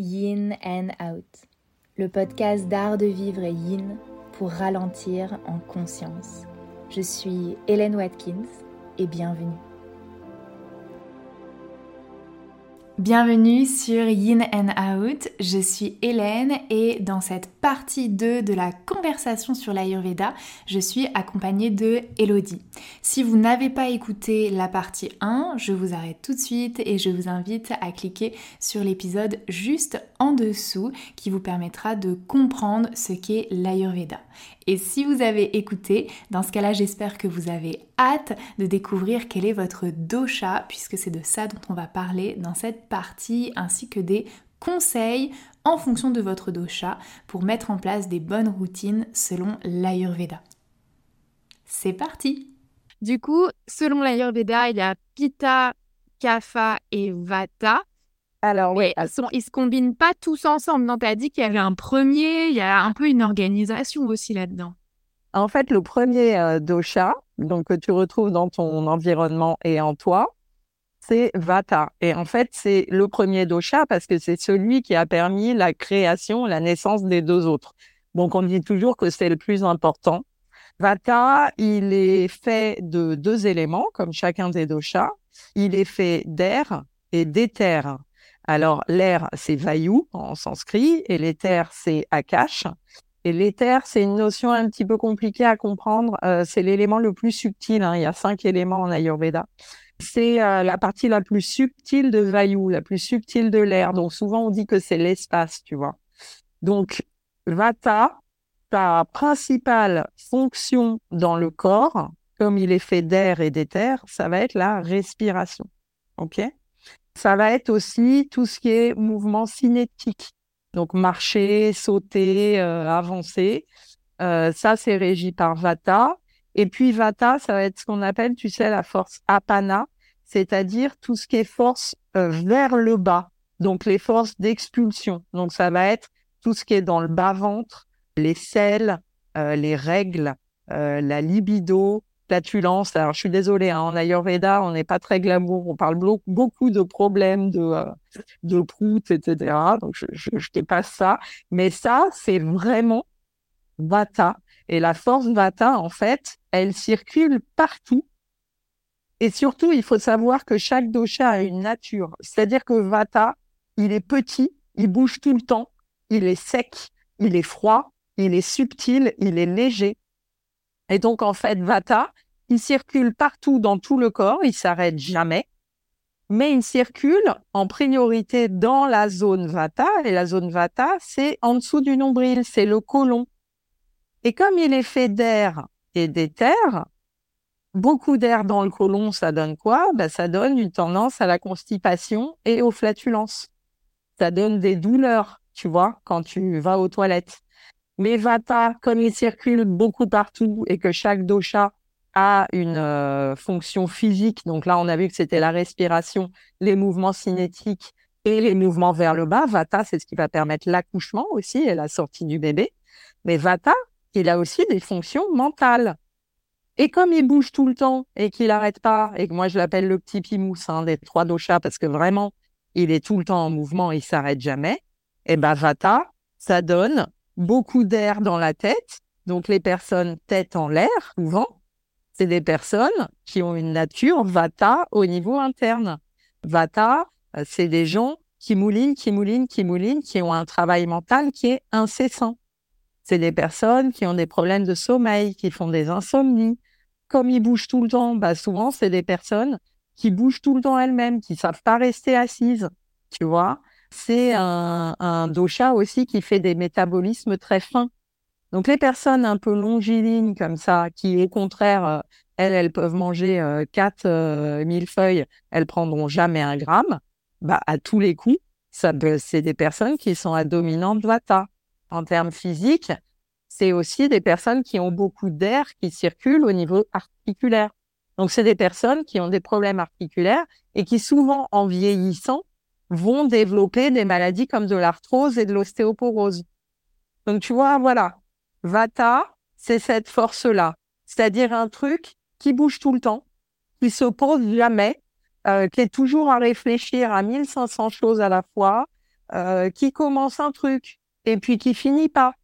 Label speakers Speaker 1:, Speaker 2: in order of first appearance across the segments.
Speaker 1: Yin and Out, le podcast d'art de vivre et yin pour ralentir en conscience. Je suis Hélène Watkins et bienvenue. Bienvenue sur Yin and Out, je suis Hélène et dans cette partie 2 de la conversation sur l'Ayurveda, je suis accompagnée de Elodie. Si vous n'avez pas écouté la partie 1, je vous arrête tout de suite et je vous invite à cliquer sur l'épisode juste en dessous qui vous permettra de comprendre ce qu'est l'Ayurveda. Et si vous avez écouté, dans ce cas-là, j'espère que vous avez hâte de découvrir quel est votre dosha, puisque c'est de ça dont on va parler dans cette partie, ainsi que des conseils en fonction de votre dosha pour mettre en place des bonnes routines selon l'Ayurveda. C'est parti
Speaker 2: Du coup, selon l'Ayurveda, il y a Pitta, Kapha et Vata. Alors oui, ils, sont, se combinent pas tous ensemble. Non, tu as dit qu'il y avait un premier, il y a un peu une organisation aussi là-dedans.
Speaker 3: En fait, le premier euh, dosha, donc que tu retrouves dans ton environnement et en toi, c'est Vata. Et en fait, c'est le premier dosha parce que c'est celui qui a permis la création, la naissance des deux autres. Donc, on dit toujours que c'est le plus important. Vata, il est fait de deux éléments, comme chacun des doshas. Il est fait d'air et d'éther. Alors, l'air, c'est Vayu en sanskrit, et l'éther, c'est Akash. Et l'éther, c'est une notion un petit peu compliquée à comprendre. Euh, c'est l'élément le plus subtil. Hein. Il y a cinq éléments en Ayurveda. C'est euh, la partie la plus subtile de Vayu, la plus subtile de l'air. Donc, souvent, on dit que c'est l'espace, tu vois. Donc, Vata, sa principale fonction dans le corps, comme il est fait d'air et d'éther, ça va être la respiration. OK? Ça va être aussi tout ce qui est mouvement cinétique. Donc marcher, sauter, euh, avancer. Euh, ça, c'est régi par Vata. Et puis Vata, ça va être ce qu'on appelle, tu sais, la force Apana, c'est-à-dire tout ce qui est force euh, vers le bas. Donc les forces d'expulsion. Donc ça va être tout ce qui est dans le bas-ventre, les selles, les règles, la libido, flatulence. Alors, je suis désolée, hein, en Ayurveda, on n'est pas très glamour. On parle beaucoup de problèmes de, euh, de prout, etc. Donc, je, je, je dépasse ça. Mais ça, c'est vraiment Vata. Et la force Vata, en fait, elle circule partout. Et surtout, il faut savoir que chaque dosha a une nature. C'est-à-dire que Vata, il est petit, il bouge tout le temps, il est sec, il est froid, il est subtil, il est léger. Et donc, en fait, Vata, il circule partout dans tout le corps, il s'arrête jamais, mais il circule en priorité dans la zone Vata. Et la zone Vata, c'est en dessous du nombril, c'est le côlon. Et comme il est fait d'air et d'éther, beaucoup d'air dans le côlon, ça donne quoi? Ben, Ça donne une tendance à la constipation et aux flatulences. Ça donne des douleurs, tu vois, quand tu vas aux toilettes. Mais Vata, comme il circule beaucoup partout et que chaque dosha a une euh, fonction physique, donc là on a vu que c'était la respiration, les mouvements cinétiques et les mouvements vers le bas. Vata, c'est ce qui va permettre l'accouchement aussi et la sortie du bébé. Mais Vata, il a aussi des fonctions mentales. Et comme il bouge tout le temps et qu'il n'arrête pas, et que moi je l'appelle le petit pimousse hein, des trois doshas parce que vraiment il est tout le temps en mouvement, il s'arrête jamais, et ben Vata, ça donne beaucoup d'air dans la tête. Donc les personnes tête en l'air, souvent, c'est des personnes qui ont une nature vata au niveau interne. Vata, euh, c'est des gens qui moulinent, qui moulinent, qui moulinent, qui ont un travail mental qui est incessant. C'est des personnes qui ont des problèmes de sommeil, qui font des insomnies. Comme ils bougent tout le temps, bah souvent, c'est des personnes qui bougent tout le temps elles-mêmes, qui savent pas rester assises, tu vois c'est un, un, dosha aussi qui fait des métabolismes très fins. Donc les personnes un peu longilignes comme ça, qui au contraire, euh, elles, elles peuvent manger euh, 4 euh, feuilles, elles prendront jamais un gramme. Bah à tous les coups, ça c'est des personnes qui sont à dominante vata. En termes physiques, c'est aussi des personnes qui ont beaucoup d'air qui circule au niveau articulaire. Donc c'est des personnes qui ont des problèmes articulaires et qui souvent en vieillissant vont développer des maladies comme de l'arthrose et de l'ostéoporose. Donc tu vois, voilà, Vata, c'est cette force-là, c'est-à-dire un truc qui bouge tout le temps, qui se pose jamais, euh, qui est toujours à réfléchir à 1500 choses à la fois, euh, qui commence un truc et puis qui finit pas,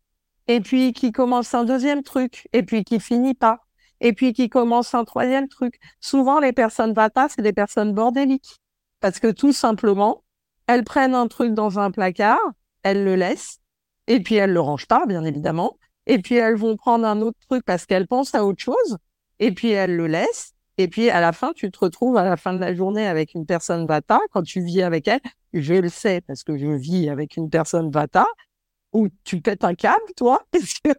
Speaker 3: et puis qui commence un deuxième truc. Et puis qui finit pas, et puis qui commence un troisième truc. Souvent, les personnes vata, c'est des personnes bordéliques. Parce que tout simplement, elles prennent un truc dans un placard, elles le laissent, et puis elles le rangent pas, bien évidemment, et puis elles vont prendre un autre truc parce qu'elles pensent à autre chose, et puis elles le laissent, et puis à la fin, tu te retrouves à la fin de la journée avec une personne Vata. Quand tu vis avec elle, je le sais parce que je vis avec une personne Vata, où tu pètes un câble, toi, parce que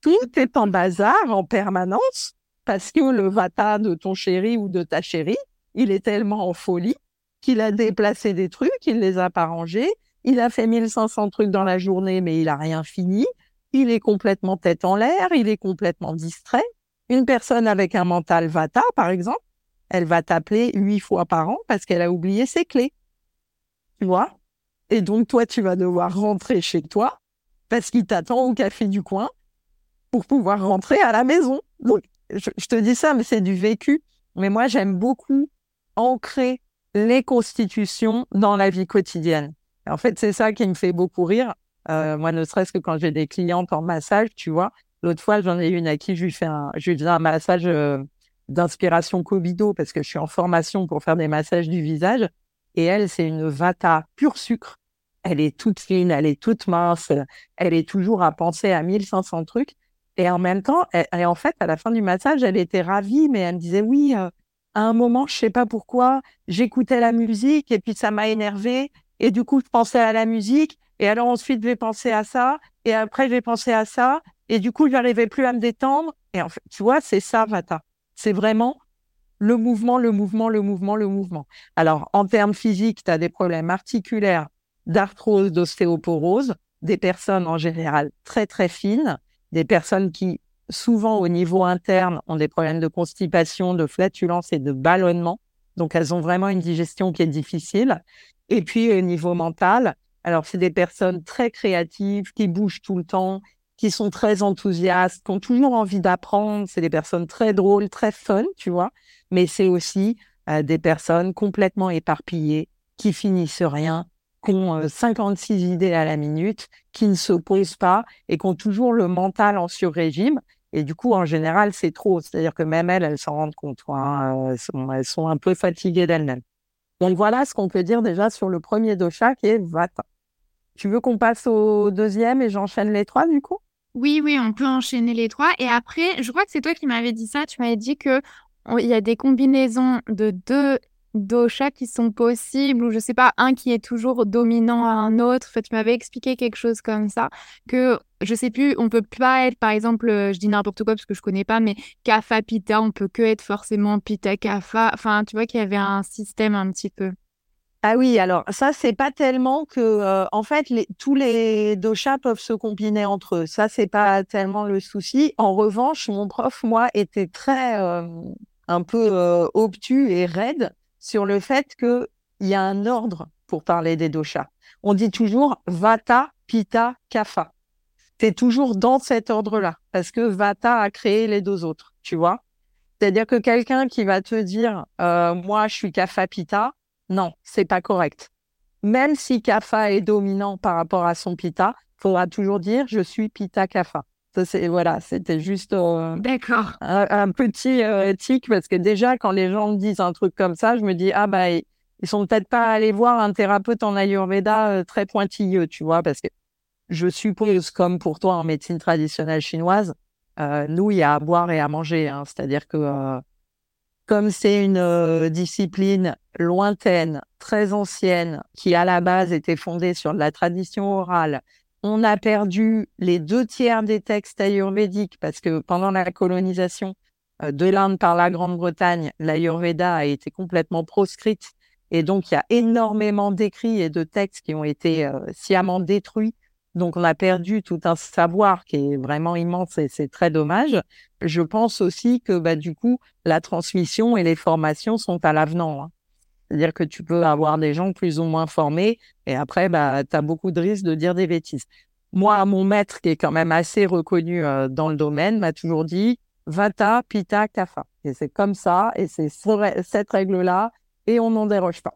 Speaker 3: tout est en bazar en permanence, parce que le Vata de ton chéri ou de ta chérie, il est tellement en folie qu'il a déplacé des trucs, il les a pas rangés, il a fait 1500 trucs dans la journée, mais il a rien fini. Il est complètement tête en l'air, il est complètement distrait. Une personne avec un mental Vata, par exemple, elle va t'appeler huit fois par an parce qu'elle a oublié ses clés. Tu Et donc, toi, tu vas devoir rentrer chez toi parce qu'il t'attend au café du coin pour pouvoir rentrer à la maison. Donc, je, te dis ça, mais c'est du vécu. Mais moi, j'aime beaucoup ancrer les constitutions dans la vie quotidienne. En fait, c'est ça qui me fait beaucoup rire. Euh, moi, ne serait-ce que quand j'ai des clientes en massage, tu vois, L'autre fois, j'en ai une à qui je lui fais un, je lui un massage euh, d'inspiration Covido parce que je suis en formation pour faire des massages du visage. Et elle, c'est une vata pur sucre. Elle est toute fine, elle est toute mince, elle est toujours à penser à 1500 trucs. Et en même temps, elle, en fait, à la fin du massage, elle était ravie, mais elle me disait oui, euh, à un moment, je sais pas pourquoi, j'écoutais la musique et puis ça m'a énervé. Et du coup, je pensais à la musique. Et alors ensuite, je vais penser à ça. Et après, je vais penser à ça. Et du coup, je n'arrivais plus à me détendre. Et en fait, tu vois, c'est ça, Vata. C'est vraiment le mouvement, le mouvement, le mouvement, le mouvement. Alors, en termes physiques, tu as des problèmes articulaires, d'arthrose, d'ostéoporose, des personnes en général très, très fines, des personnes qui, souvent au niveau interne, ont des problèmes de constipation, de flatulence et de ballonnement. Donc, elles ont vraiment une digestion qui est difficile. Et puis, au niveau mental, alors, c'est des personnes très créatives, qui bougent tout le temps, qui sont très enthousiastes, qui ont toujours envie d'apprendre. C'est des personnes très drôles, très fun, tu vois. Mais c'est aussi euh, des personnes complètement éparpillées, qui finissent rien, qui ont 56 euh, idées à la minute, qui ne s'opposent pas et qui ont toujours le mental en sur-régime. Et du coup, en général, c'est trop. C'est-à-dire que même elles, elles s'en rendent compte. Hein. Elles, sont, elles, sont, un peu fatiguées d'elles-mêmes. Donc voilà ce qu'on peut dire déjà sur le premier dosha qui est Vata. Tu veux qu'on passe au deuxième et j'enchaîne les trois du coup?
Speaker 2: Oui, oui, on peut enchaîner les trois. Et après, je crois que c'est toi qui m'avais dit ça. Tu m'avais dit que il y a des combinaisons de deux doshas qui sont possibles, ou je sais pas, un qui est toujours dominant à un autre. tu m'avais expliqué quelque chose comme ça, que je sais plus, on peut pas être, par exemple, euh, je dis n'importe quoi parce que je connais pas, mais kapha pita, on peut que être forcément pita kapha. Enfin, tu vois qu'il y avait un système un petit peu.
Speaker 3: Ah oui, alors ça, c'est pas tellement que, euh, en fait, tous les doshas peuvent se combiner entre eux. Ça, c'est pas tellement le souci. En revanche, mon prof, moi, était très, euh, un peu obtus et raide sur le fait qu'il y a un ordre pour parler des doshas. On dit toujours Vata, Pitta, Kapha. es toujours dans cet ordre-là parce que Vata a créé les deux autres, tu vois. C'est-à-dire que quelqu'un qui va te dire, moi, je suis Kapha, Pitta, non, c'est pas correct. Même si Kapha est dominant par rapport à son Pita, faudra toujours dire je suis Pita Kapha. C'est, voilà, c'était juste euh,
Speaker 2: D'accord.
Speaker 3: Un, petit euh, éthique parce que déjà, quand les gens me disent un truc comme ça, je me dis ah bah ils, sont peut-être pas allés voir un thérapeute en Ayurveda euh, très pointilleux, tu vois, parce que je suppose, comme pour toi en médecine traditionnelle chinoise, nous, il y a à boire et à manger. Hein. c'est-à-dire que comme c'est une euh, discipline lointaine, très ancienne, qui à la base était fondée sur la tradition orale, on a perdu les deux tiers des textes ayurvédiques parce que pendant la colonisation euh, de l'Inde par la Grande-Bretagne, l'ayurveda a été complètement proscrite et donc il y a énormément d'écrits et de textes qui ont été euh, sciemment détruits donc, on a perdu tout un savoir qui est vraiment immense et c'est très dommage. Je pense aussi que, bah, du coup, la transmission et les formations sont à l'avenant. Hein. C'est-à-dire que tu peux avoir des gens plus ou moins formés et après, bah, tu as beaucoup de risques de dire des bêtises. Moi, mon maître, qui est quand même assez reconnu euh, dans le domaine, m'a toujours dit Vata, Pita, Kapha. Et c'est comme ça, et c'est cette règle-là, et on n'en déroge pas.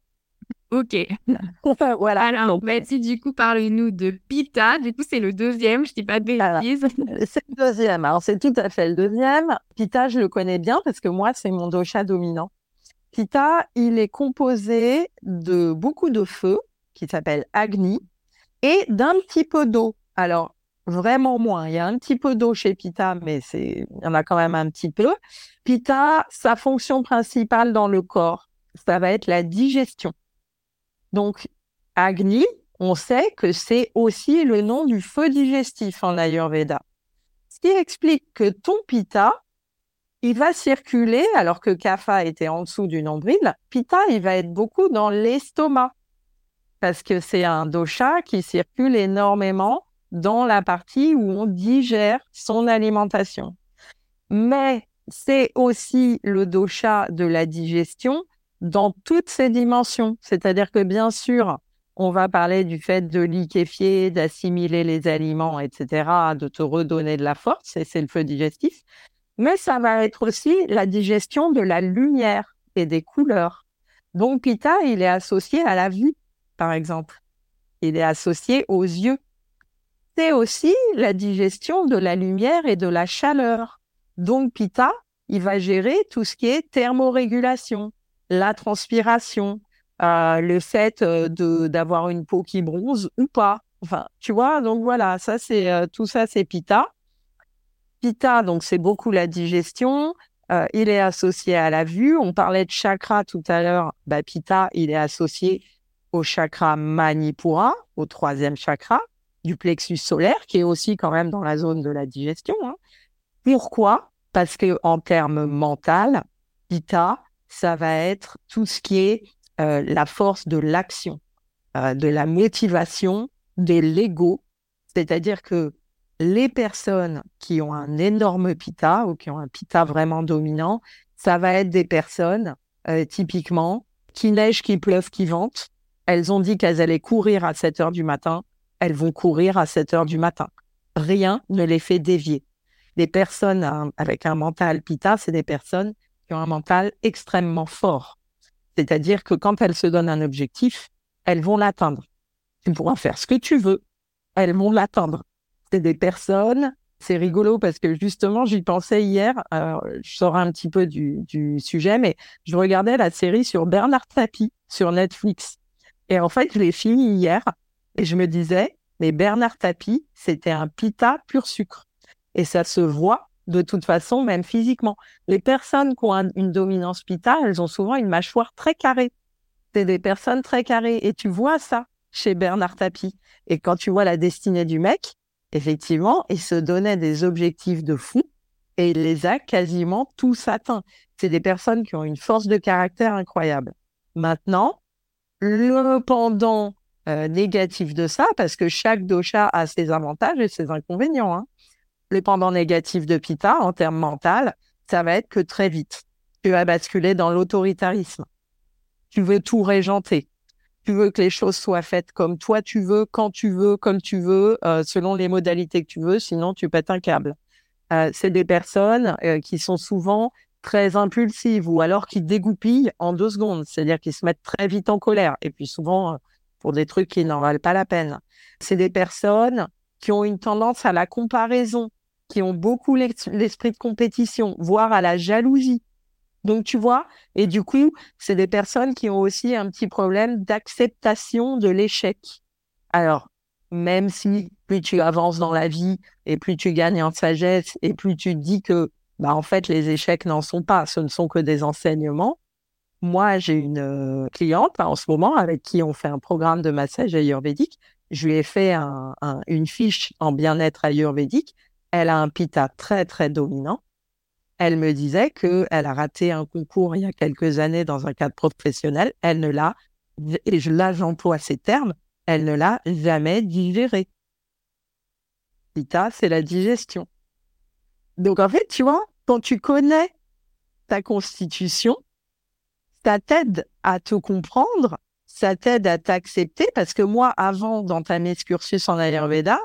Speaker 2: Ok.
Speaker 3: voilà.
Speaker 2: Alors, si du coup, parle-nous de Pita. Du coup, c'est le deuxième, je dis pas de bêtises.
Speaker 3: C'est le deuxième. Alors, c'est tout à fait le deuxième. Pita, je le connais bien parce que moi, c'est mon dosha dominant. Pita, il est composé de beaucoup de feu qui s'appelle Agni et d'un petit peu d'eau. Alors, vraiment moins. Il y a un petit peu d'eau chez Pita, mais c'est, il y en a quand même un petit peu. Pita, sa fonction principale dans le corps, ça va être la digestion. Donc, Agni, on sait que c'est aussi le nom du feu digestif en Ayurveda. Ce qui explique que ton Pitta, il va circuler, alors que Kapha était en dessous du nombril, Pitta, il va être beaucoup dans l'estomac, parce que c'est un dosha qui circule énormément dans la partie où on digère son alimentation. Mais c'est aussi le dosha de la digestion dans toutes ses dimensions. C'est-à-dire que bien sûr, on va parler du fait de liquéfier, d'assimiler les aliments, etc., de te redonner de la force, et c'est le feu digestif. Mais ça va être aussi la digestion de la lumière et des couleurs. Donc, Pitta, il est associé à la vue, par exemple. Il est associé aux yeux. C'est aussi la digestion de la lumière et de la chaleur. Donc, Pitta, il va gérer tout ce qui est thermorégulation, la transpiration, euh, le fait euh, d'avoir une peau qui bronze ou pas. Enfin, tu vois, donc voilà, ça c'est euh, tout ça c'est Pitta. Pitta, donc c'est beaucoup la digestion. il est associé à la vue. On parlait de chakra tout à l'heure. Bah, Pitta, il est associé au chakra Manipura, au troisième chakra du plexus solaire, qui est aussi quand même dans la zone de la digestion. Hein. Pourquoi? Parce que en termes mental, Pitta, ça va être tout ce qui est euh, la force de l'action, euh, de la motivation, de l'ego. C'est-à-dire que les personnes qui ont un énorme pita ou qui ont un pita vraiment dominant, ça va être des personnes, euh, typiquement, qui neige, qui pleuve, qui vente. Elles ont dit qu'elles allaient courir à 7 heures du matin. Elles vont courir à 7 heures du matin. Rien ne les fait dévier. Des personnes avec un mental pita, c'est des personnes un mental extrêmement fort. C'est-à-dire que quand elles se donnent un objectif, elles vont l'atteindre. Tu pourras faire ce que tu veux, elles vont l'atteindre. C'est des personnes, c'est rigolo parce que justement, j'y pensais hier, je sors un petit peu du, du, sujet, mais je regardais la série sur Bernard Tapie sur Netflix. Et en fait, je l'ai fini hier et je me disais, mais Bernard Tapie, c'était un pita pur sucre. Et ça se voit de toute façon, même physiquement. Les personnes qui ont une dominance pita, elles ont souvent une mâchoire très carrée. C'est des personnes très carrées. Et tu vois ça chez Bernard Tapie. Et quand tu vois la destinée du mec, effectivement, il se donnait des objectifs de fou et il les a quasiment tous atteints. C'est des personnes qui ont une force de caractère incroyable. Maintenant, le pendant euh, négatif de ça, parce que chaque dosha a ses avantages et ses inconvénients. Hein le pendant négatif de Pita en termes mental, ça va être que très vite, tu vas basculer dans l'autoritarisme. Tu veux tout régenter. Tu veux que les choses soient faites comme toi tu veux, quand tu veux, comme tu veux, euh, selon les modalités que tu veux, sinon tu pètes un câble. Euh, c'est des personnes euh, qui sont souvent très impulsives ou alors qui dégoupillent en deux secondes, c'est-à-dire qu'ils se mettent très vite en colère et puis souvent pour des trucs qui n'en valent pas la peine. C'est des personnes qui ont une tendance à la comparaison qui ont beaucoup l'esprit de compétition, voire à la jalousie. Donc, tu vois, et du coup, c'est des personnes qui ont aussi un petit problème d'acceptation de l'échec. Alors, même si plus tu avances dans la vie et plus tu gagnes en sagesse et plus tu dis que, bah, en fait, les échecs n'en sont pas, ce ne sont que des enseignements. Moi, j'ai une euh, cliente en ce moment avec qui on fait un programme de massage ayurvédique. Je lui ai fait une fiche en bien-être ayurvédique elle a un pita très, très dominant. Elle me disait qu'elle a raté un concours il y a quelques années dans un cadre professionnel. Elle ne l'a, et là j'emploie ces termes, elle ne l'a jamais digéré. Pita, c'est la digestion. Donc en fait, tu vois, quand tu connais ta constitution, ça t'aide à te comprendre, ça t'aide à t'accepter, parce que moi, avant d'entamer ce cursus en Ayurveda,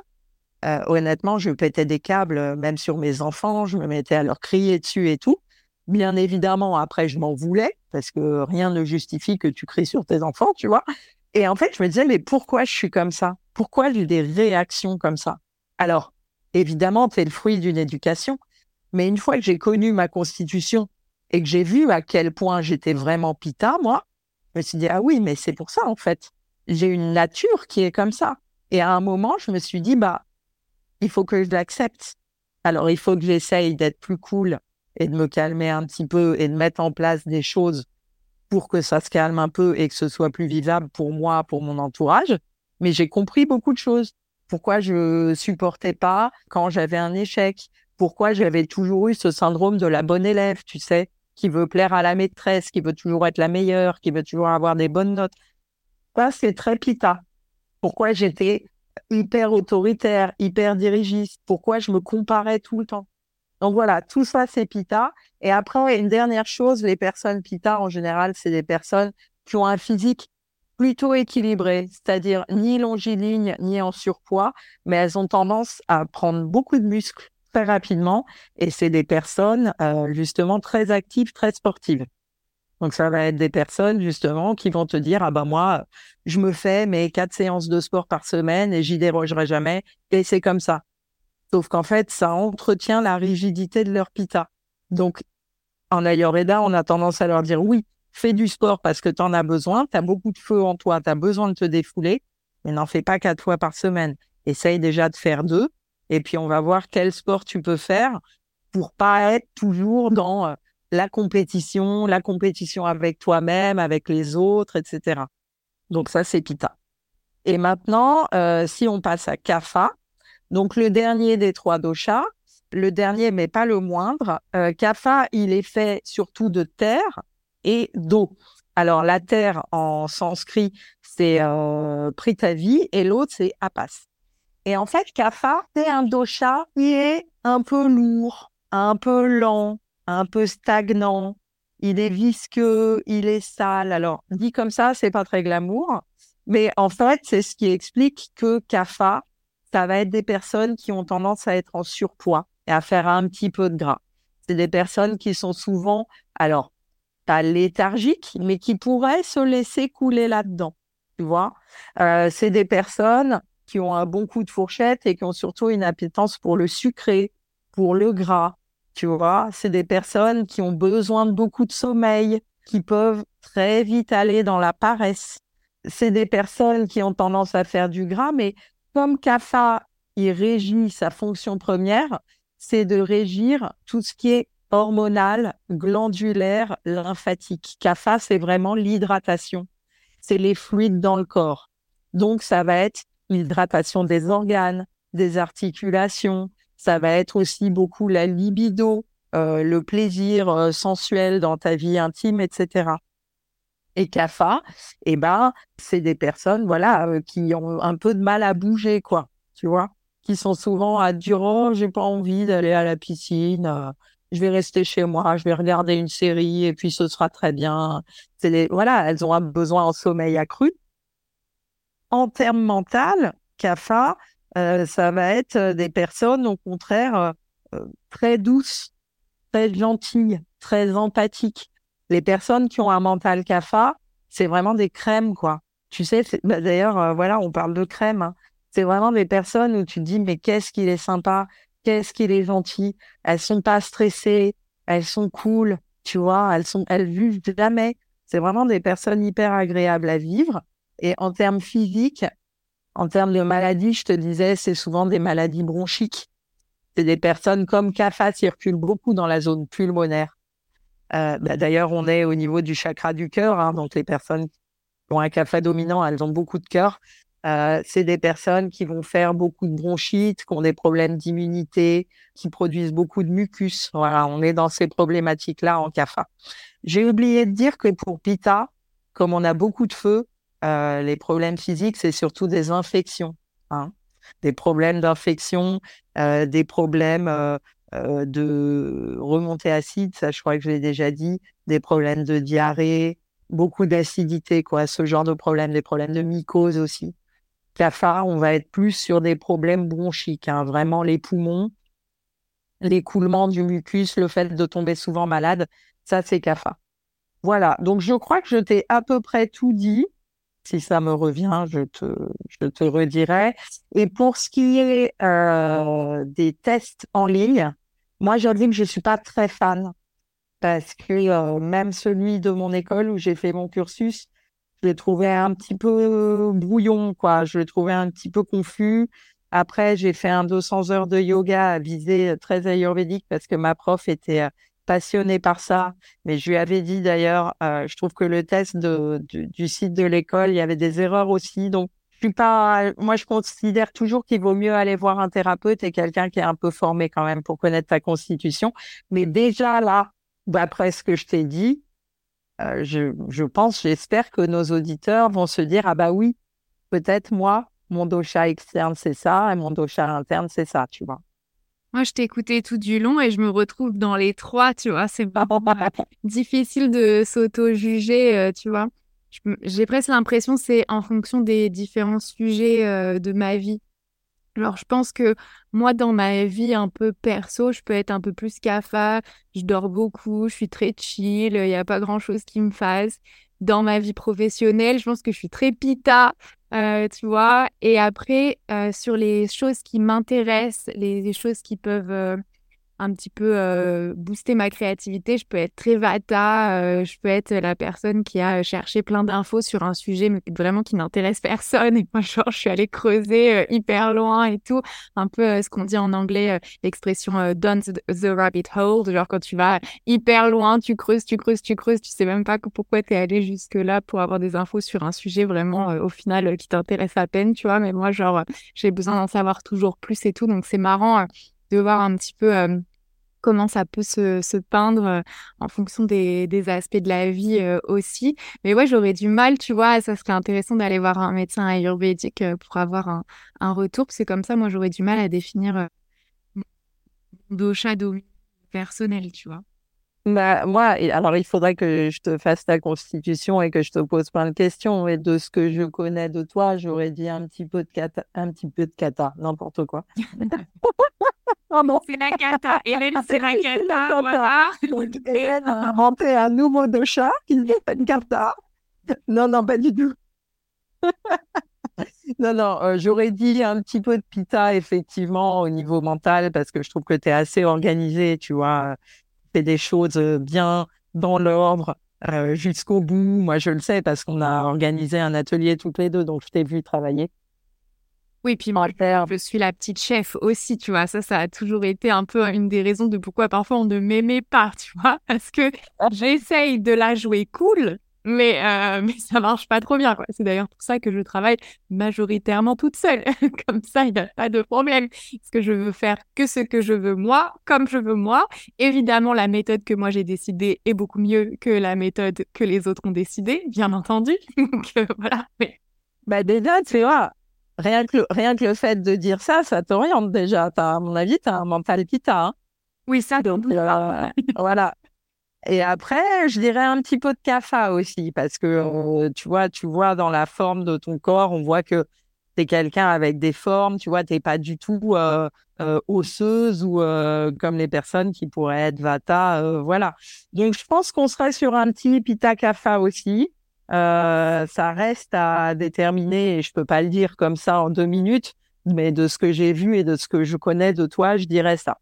Speaker 3: euh, honnêtement, je pétais des câbles, euh, même sur mes enfants, je me mettais à leur crier dessus et tout. Bien évidemment, après, je m'en voulais parce que rien ne justifie que tu cries sur tes enfants, tu vois. Et en fait, je me disais, mais pourquoi je suis comme ça? Pourquoi j'ai des réactions comme ça? Alors, évidemment, c'est le fruit d'une éducation. Mais une fois que j'ai connu ma constitution et que j'ai vu à quel point j'étais vraiment pita, moi, je me suis dit, ah oui, mais c'est pour ça, en fait. J'ai une nature qui est comme ça. Et à un moment, je me suis dit, bah, il faut que je l'accepte. Alors, il faut que j'essaye d'être plus cool et de me calmer un petit peu et de mettre en place des choses pour que ça se calme un peu et que ce soit plus vivable pour moi, pour mon entourage. Mais j'ai compris beaucoup de choses. Pourquoi je supportais pas quand j'avais un échec? Pourquoi j'avais toujours eu ce syndrome de la bonne élève, tu sais, qui veut plaire à la maîtresse, qui veut toujours être la meilleure, qui veut toujours avoir des bonnes notes? Ça, c'est très pita. Pourquoi j'étais hyper autoritaire, hyper dirigiste. Pourquoi je me comparais tout le temps? Donc voilà, tout ça, c'est Pita. Et après, une dernière chose, les personnes Pita, en général, c'est des personnes qui ont un physique plutôt équilibré, c'est-à-dire ni longiligne, ni en surpoids, mais elles ont tendance à prendre beaucoup de muscles très rapidement. Et c'est des personnes, euh, justement, très actives, très sportives. Donc, ça va être des personnes, justement, qui vont te dire, ah ben moi, je me fais mes quatre séances de sport par semaine et j'y dérogerai jamais. Et c'est comme ça. Sauf qu'en fait, ça entretient la rigidité de leur pita. Donc, en Ayurveda, on a tendance à leur dire, oui, fais du sport parce que tu en as besoin, tu as beaucoup de feu en toi, tu as besoin de te défouler, mais n'en fais pas quatre fois par semaine. Essaye déjà de faire deux, et puis on va voir quel sport tu peux faire pour pas être toujours dans euh, la compétition, la compétition avec toi-même, avec les autres, etc. Donc ça, c'est Pitta. Et maintenant, euh, si on passe à Kapha, donc le dernier des trois doshas, le dernier mais pas le moindre, euh, il est fait surtout de terre et d'eau. Alors la terre en sanskrit, c'est euh, Pritavi et l'autre, c'est Apas. Et en fait, Kapha, c'est un dosha qui est un peu lourd, un peu lent, un peu stagnant, il est visqueux, il est sale. Alors, dit comme ça, c'est pas très glamour, mais en fait, c'est ce qui explique que CAFA, ça va être des personnes qui ont tendance à être en surpoids et à faire un petit peu de gras. C'est des personnes qui sont souvent, alors, pas léthargiques, mais qui pourraient se laisser couler là-dedans. Tu vois, euh, c'est des personnes qui ont un bon coup de fourchette et qui ont surtout une appétence pour le sucré, pour le gras, tu vois, c'est des personnes qui ont besoin de beaucoup de sommeil, qui peuvent très vite aller dans la paresse. C'est des personnes qui ont tendance à faire du gras, mais comme CAFA, il régit sa fonction première, c'est de régir tout ce qui est hormonal, glandulaire, lymphatique. CAFA, c'est vraiment l'hydratation. C'est les fluides dans le corps. Donc, ça va être l'hydratation des organes, des articulations, ça va être aussi beaucoup la libido, euh, le plaisir euh, sensuel dans ta vie intime, etc. Et CAFA, eh ben, c'est des personnes, voilà, euh, qui ont un peu de mal à bouger, quoi, tu vois, qui sont souvent à dire, oh, j'ai pas envie d'aller à la piscine, je vais rester chez moi, je vais regarder une série et puis ce sera très bien. C'est voilà, elles ont un besoin en sommeil accru. En termes mental, CAFA, euh, ça va être euh, des personnes, au contraire, euh, très douces, très gentilles, très empathiques. Les personnes qui ont un mental CAFA, c'est vraiment des crèmes, quoi. Tu sais, bah, d'ailleurs, voilà, on parle de crème. Hein. C'est vraiment des personnes où tu te dis, mais qu'est-ce qu'il est sympa, qu'est-ce qu'il est gentil. Elles sont pas stressées, elles sont cool, tu vois, elles sont, elles vivent jamais. C'est vraiment des personnes hyper agréables à vivre. Et en termes physiques, en termes de maladies, je te disais, c'est souvent des maladies bronchiques. C'est des personnes comme CAFA circulent beaucoup dans la zone pulmonaire. Euh, bah, d'ailleurs, on est au niveau du chakra du cœur, hein, donc les personnes qui ont un CAFA dominant, elles ont beaucoup de cœur. Euh, c'est des personnes qui vont faire beaucoup de bronchites, qui ont des problèmes d'immunité, qui produisent beaucoup de mucus. Voilà, on est dans ces problématiques-là en CAFA. J'ai oublié de dire que pour PITA, comme on a beaucoup de feu, euh, les problèmes physiques, c'est surtout des infections, hein. des problèmes d'infection, euh, des problèmes euh, de remontée acide, ça je crois que je l'ai déjà dit, des problèmes de diarrhée, beaucoup d'acidité, quoi, ce genre de problèmes, des problèmes de mycose aussi. Cafard, on va être plus sur des problèmes bronchiques, hein, vraiment les poumons. l'écoulement du mucus, le fait de tomber souvent malade, ça c'est CAFA. Voilà, donc je crois que je t'ai à peu près tout dit. Si ça me revient, je te, je te redirai. Et pour ce qui est euh, des tests en ligne, moi j'avoue que je suis pas très fan parce que euh, même celui de mon école où j'ai fait mon cursus, je l'ai trouvé un petit peu brouillon, quoi. Je l'ai trouvé un petit peu confus. Après, j'ai fait un 200 heures de yoga à visée très ayurvédique parce que ma prof était passionnée par ça. Mais je lui avais dit d'ailleurs, euh, je trouve que le test du, site de l'école, il y avait des erreurs aussi. Donc, je suis pas, moi, je considère toujours qu'il vaut mieux aller voir un thérapeute et quelqu'un qui est un peu formé quand même pour connaître ta constitution. Mais déjà là, après ce que je t'ai dit, euh, je, je pense, j'espère que nos auditeurs vont se dire, ah bah oui, peut-être moi, mon dosha externe, c'est ça, et mon dosha interne, c'est ça, tu vois.
Speaker 2: Moi, je t'ai écouté tout du long et je me retrouve dans les trois, tu vois. C'est pas difficile de s'auto-juger, euh, tu vois. J'ai presque l'impression que c'est en fonction des différents sujets euh, de ma vie. Alors, je pense que moi, dans ma vie un peu perso, je peux être un peu plus cafard, je dors beaucoup, je suis très chill, il n'y a pas grand-chose qui me fasse. Dans ma vie professionnelle, je pense que je suis très pita, euh, tu vois. Et après, euh, sur les choses qui m'intéressent, les, choses qui peuvent euh, un petit peu euh, booster ma créativité. Je peux être très vata, euh, je peux être la personne qui a cherché plein d'infos sur un sujet mais vraiment qui n'intéresse personne. Et moi, genre, je suis allée creuser euh, hyper loin et tout. Un peu ce qu'on dit en anglais, l'expression down the, rabbit hole. Genre, quand tu vas hyper loin, tu creuses, tu creuses, tu creuses, tu sais même pas pourquoi tu es allé jusque-là pour avoir des infos sur un sujet vraiment, au final, qui t'intéresse à peine, tu vois. Mais moi, genre, j'ai besoin d'en savoir toujours plus et tout. Donc, c'est marrant de voir un petit peu comment ça peut se, peindre euh, en fonction des, aspects de la vie euh, aussi. Mais ouais, j'aurais du mal, tu vois, ça serait intéressant d'aller voir un médecin ayurvédique euh, pour avoir un, un retour, parce que comme ça, moi, j'aurais du mal à définir mon dosha personnel, tu vois.
Speaker 3: Bah, moi, alors il faudrait que je te fasse ta constitution et que je te pose plein de questions. Et de ce que je connais de toi, j'aurais dit un petit peu de cata, un petit peu de cata, n'importe quoi.
Speaker 2: oh non, c'est la cata. Hélène, c'est la cata. Voilà.
Speaker 3: Hélène a inventé un nouveau de chat qui s'appelle cata. Non, non, pas du tout. non, non, euh, j'aurais dit un petit peu de pita, effectivement, au niveau mental, parce que je trouve que tu es assez organisé, tu vois des choses euh, bien dans l'ordre euh, jusqu'au bout. Moi, je le sais parce qu'on a organisé un atelier toutes les deux, donc je t'ai vu travailler.
Speaker 2: Oui, puis moi, je suis la petite chef aussi, tu vois. Ça, ça a toujours été un peu une des raisons de pourquoi parfois on ne m'aimait pas, tu vois. Parce que j'essaye de la jouer cool, mais, euh, mais ça marche pas trop bien. C'est d'ailleurs pour ça que je travaille majoritairement toute seule. comme ça, il n'y a pas de problème. Parce que je veux faire que ce que je veux moi, comme je veux moi. Évidemment, la méthode que moi j'ai décidée est beaucoup mieux que la méthode que les autres ont décidée, bien entendu. Donc euh, voilà. Mais...
Speaker 3: Bah déjà, tu vois, rien que, le, rien que le fait de dire ça, ça t'oriente déjà. As, à mon avis, tu as un mental pita. Hein
Speaker 2: oui, ça.
Speaker 3: Donc, euh, voilà. Et après, je dirais un petit peu de CAFA aussi, parce que euh, tu vois, tu vois dans la forme de ton corps, on voit que tu es quelqu'un avec des formes, tu vois, tu n'es pas du tout euh, euh, osseuse ou comme les personnes qui pourraient être Vata, voilà. Donc, je pense qu'on serait sur un petit Pita CAFA aussi. ça reste à déterminer, et je peux pas le dire comme ça en deux minutes, mais de ce que j'ai vu et de ce que je connais de toi, je dirais ça.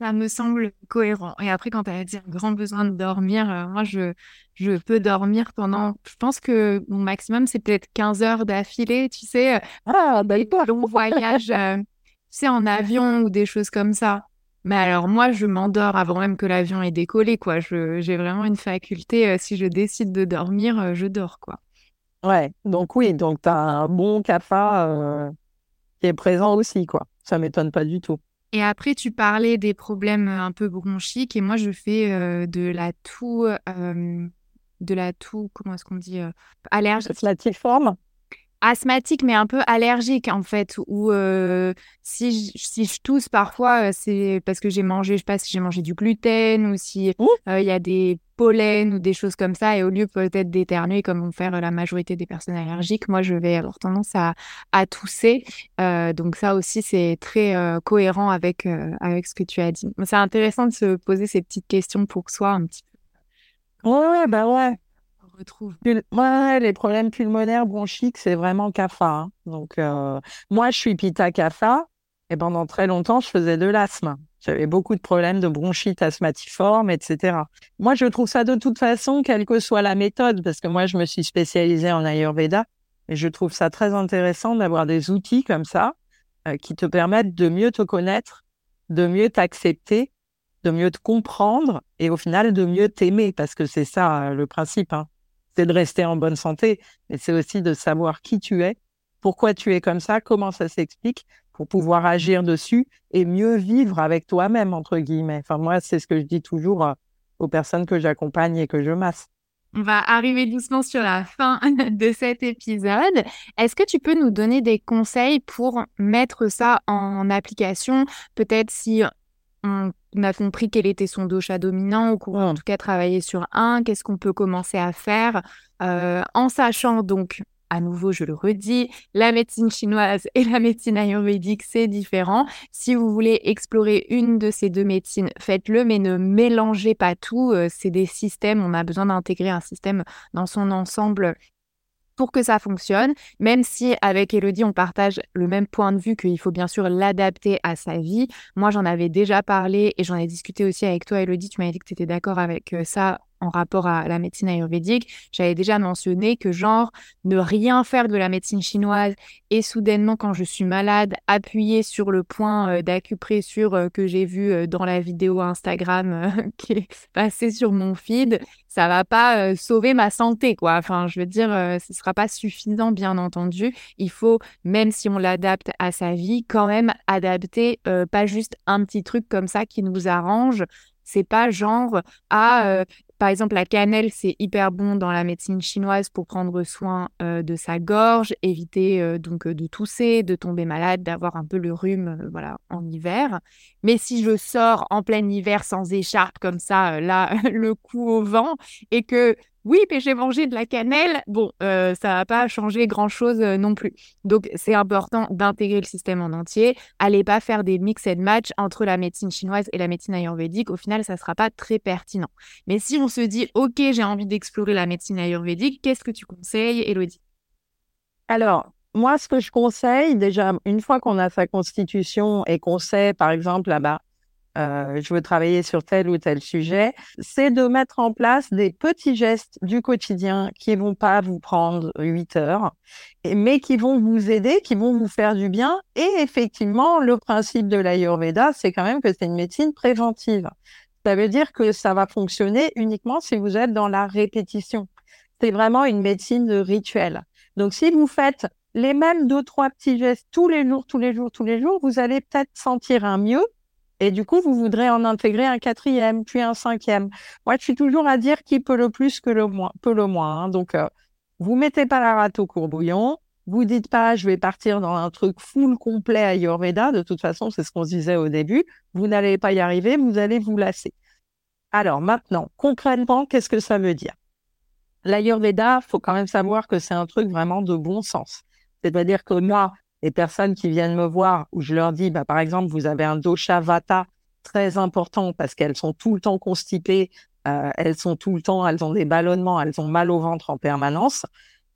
Speaker 2: Ça me semble cohérent. Et après, quand tu as dit un grand besoin de dormir, euh, moi, je, je peux dormir pendant. Je pense que mon maximum, c'est peut-être 15 heures d'affilée, tu sais. Euh,
Speaker 3: ah, bah,
Speaker 2: long voyage, euh, tu sais, en avion ou des choses comme ça. Mais alors, moi, je m'endors avant même que l'avion ait décollé, quoi. J'ai vraiment une faculté, si je décide de dormir, je dors, quoi.
Speaker 3: Ouais, donc oui, donc tu as un bon CAFA qui est présent aussi, quoi. Ça m'étonne pas du tout.
Speaker 2: Et après, tu parlais des problèmes euh, un peu bronchiques et moi, je fais euh, de la toux, euh, de la toux, comment est-ce qu'on dit, allergique.
Speaker 3: La forme
Speaker 2: asthmatique mais un peu allergique en fait ou si je, si je tousse parfois c'est parce que j'ai mangé je sais pas si j'ai mangé du gluten ou si il y a des pollens ou des choses comme ça et au lieu peut-être d'éternuer comme vont faire la majorité des personnes allergiques moi je vais avoir tendance à, à tousser. Donc ça aussi c'est très cohérent avec avec ce que tu as dit. C'est intéressant de se poser ces petites questions pour soi un petit
Speaker 3: peu. Ouais bah ouais retrouve. Les problèmes pulmonaires bronchiques, c'est vraiment CAFA. Hein. Donc, euh, moi, je suis Pita CAFA et pendant très longtemps, je faisais de l'asthme. J'avais beaucoup de problèmes de bronchite asthmatiforme, etc. Moi, je trouve ça de toute façon, quelle que soit la méthode, parce que moi, je me suis spécialisée en Ayurveda et je trouve ça très intéressant d'avoir des outils comme ça euh, qui te permettent de mieux te connaître, de mieux t'accepter, de mieux te comprendre et au final de mieux t'aimer, parce que c'est ça euh, le principe. Hein de rester en bonne santé, mais c'est aussi de savoir qui tu es, pourquoi tu es comme ça, comment ça s'explique, pour pouvoir agir dessus et mieux vivre avec toi-même, entre guillemets. Enfin, moi, c'est ce que je dis toujours euh, aux personnes que j'accompagne et que je masse.
Speaker 2: On va arriver doucement sur la fin de cet épisode. Est-ce que tu peux nous donner des conseils pour mettre ça en application? Peut-être si on, a compris quel était son dosha dominant, ou en tout cas travailler sur un, qu'est-ce qu'on peut commencer à faire, euh, en sachant donc, à nouveau, je le redis, la médecine chinoise et la médecine ayurvédique, c'est différent. Si vous voulez explorer une de ces deux médecines, faites-le, mais ne mélangez pas tout. Euh, c'est des systèmes, on a besoin d'intégrer un système dans son ensemble pour que ça fonctionne, même si avec Elodie, on partage le même point de vue qu'il faut bien sûr l'adapter à sa vie. Moi, j'en avais déjà parlé et j'en ai discuté aussi avec toi, Elodie. Tu m'avais dit que tu étais d'accord avec euh, ça en rapport à la médecine ayurvédique, j'avais déjà mentionné que genre ne rien faire de la médecine chinoise et soudainement quand je suis malade, appuyer sur le point euh, d'acupressure euh, que j'ai vu euh, dans la vidéo Instagram qui est passée sur mon feed, ça va pas sauver ma santé quoi. Enfin, je veux dire ce sera pas suffisant bien entendu, il faut même si on l'adapte à sa vie quand même adapter pas juste un petit truc comme ça qui nous arrange c'est pas genre ah par exemple, la cannelle, c'est hyper bon dans la médecine chinoise pour prendre soin euh, de sa gorge, éviter euh, donc euh, de tousser, de tomber malade, d'avoir un peu le rhume voilà, en hiver. Mais si je sors en plein hiver sans écharpe comme ça, là, le cou au vent, et que oui, mais j'ai mangé de la cannelle. Bon, euh, ça va pas changer grand-chose euh, non plus. Donc, c'est important d'intégrer le système en entier. Allez pas faire des mix and match entre la médecine chinoise et la médecine ayurvédique. Au final, ça sera pas très pertinent. Mais si on se dit, OK, j'ai envie d'explorer la médecine ayurvédique, qu'est-ce que tu conseilles, Elodie
Speaker 3: Alors, moi, ce que je conseille, déjà, une fois qu'on a sa constitution et qu'on sait, par exemple, là-bas, euh, je veux travailler sur tel ou tel sujet, c'est de mettre en place des petits gestes du quotidien qui vont pas vous prendre 8 heures, mais qui vont vous aider, qui vont vous faire du bien. Et effectivement, le principe de l'Ayurveda, c'est quand même que c'est une médecine préventive. Ça veut dire que ça va fonctionner uniquement si vous êtes dans la répétition. C'est vraiment une médecine de rituel. Donc, si vous faites les mêmes deux, trois petits gestes tous les jours, tous les jours, tous les jours, vous allez peut-être sentir un mieux et du coup, vous voudrez en intégrer un quatrième, puis un cinquième. Moi, je suis toujours à dire qui peut le plus que le moins, peut le moins. Hein. Donc, euh, vous mettez pas la rate au courbouillon. Vous dites pas, je vais partir dans un truc full complet à Ayurveda. De toute façon, c'est ce qu'on se disait au début. Vous n'allez pas y arriver, vous allez vous lasser. Alors maintenant, concrètement, qu'est-ce que ça veut dire? L'Ayurveda, faut quand même savoir que c'est un truc vraiment de bon sens. C'est-à-dire que moi, les personnes qui viennent me voir où je leur dis, bah, par exemple, vous avez un dosha vata très important parce qu'elles sont tout le temps constipées, euh, elles sont tout le temps, elles ont des ballonnements, elles ont mal au ventre en permanence.